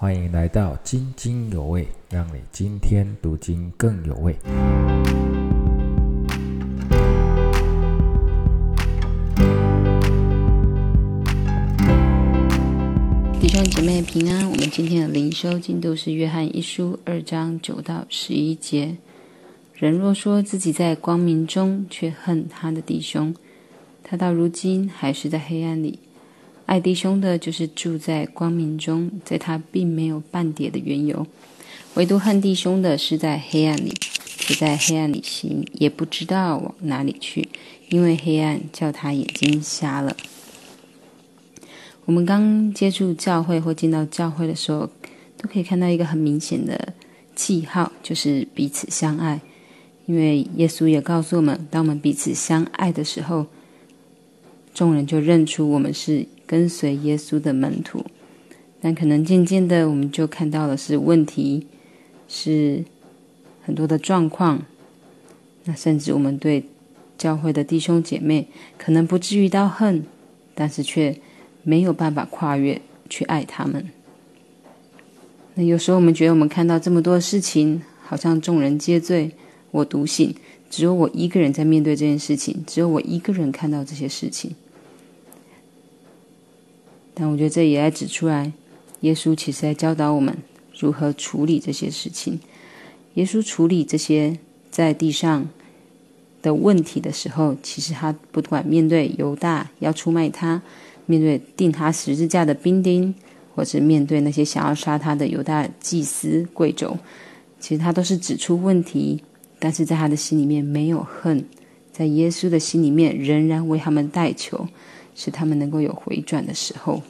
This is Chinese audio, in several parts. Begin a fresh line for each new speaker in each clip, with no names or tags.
欢迎来到津津有味，让你今天读经更有味。
弟兄姐妹平安，我们今天的灵修进度是约翰一书二章九到十一节。人若说自己在光明中，却恨他的弟兄，他到如今还是在黑暗里。爱弟兄的，就是住在光明中，在他并没有半点的缘由；唯独恨弟兄的，是在黑暗里，只在黑暗里行，也不知道往哪里去，因为黑暗叫他眼睛瞎了。我们刚接触教会或进到教会的时候，都可以看到一个很明显的记号，就是彼此相爱。因为耶稣也告诉我们，当我们彼此相爱的时候，众人就认出我们是。跟随耶稣的门徒，但可能渐渐的，我们就看到了是问题，是很多的状况。那甚至我们对教会的弟兄姐妹，可能不至于到恨，但是却没有办法跨越去爱他们。那有时候我们觉得，我们看到这么多事情，好像众人皆醉我独醒，只有我一个人在面对这件事情，只有我一个人看到这些事情。但我觉得这也来指出来，耶稣其实在教导我们如何处理这些事情。耶稣处理这些在地上的问题的时候，其实他不管面对犹大要出卖他，面对钉他十字架的兵丁，或是面对那些想要杀他的犹大祭司贵胄，其实他都是指出问题，但是在他的心里面没有恨，在耶稣的心里面仍然为他们代求。使他们能够有回转的时候，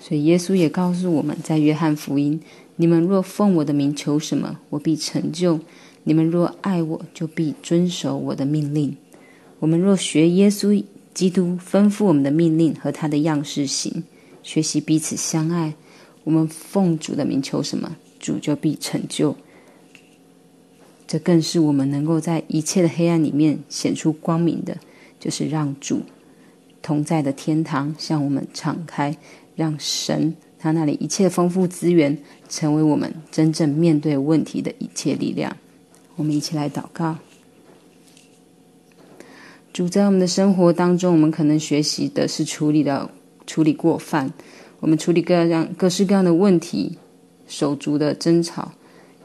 所以耶稣也告诉我们在约翰福音：“你们若奉我的名求什么，我必成就；你们若爱我，就必遵守我的命令。我们若学耶稣基督吩咐我们的命令和他的样式行，学习彼此相爱，我们奉主的名求什么，主就必成就。这更是我们能够在一切的黑暗里面显出光明的。”就是让主同在的天堂向我们敞开，让神他那里一切丰富资源成为我们真正面对问题的一切力量。我们一起来祷告。主在我们的生活当中，我们可能学习的是处理的处理过犯，我们处理各样各式各样的问题，手足的争吵，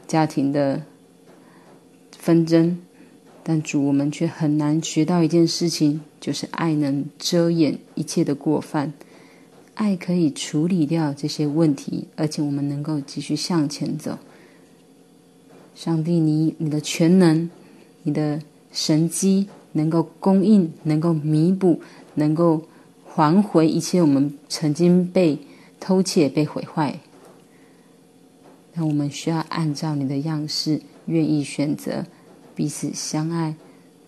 家庭的纷争。但主，我们却很难学到一件事情，就是爱能遮掩一切的过犯，爱可以处理掉这些问题，而且我们能够继续向前走。上帝，你你的全能，你的神机能够供应，能够弥补，能够还回一切我们曾经被偷窃、被毁坏。那我们需要按照你的样式，愿意选择。彼此相爱，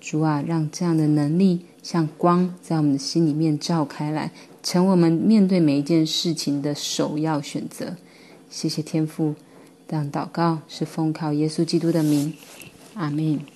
主啊，让这样的能力像光，在我们的心里面照开来，成为我们面对每一件事情的首要选择。谢谢天父，让祷告是奉靠耶稣基督的名，阿门。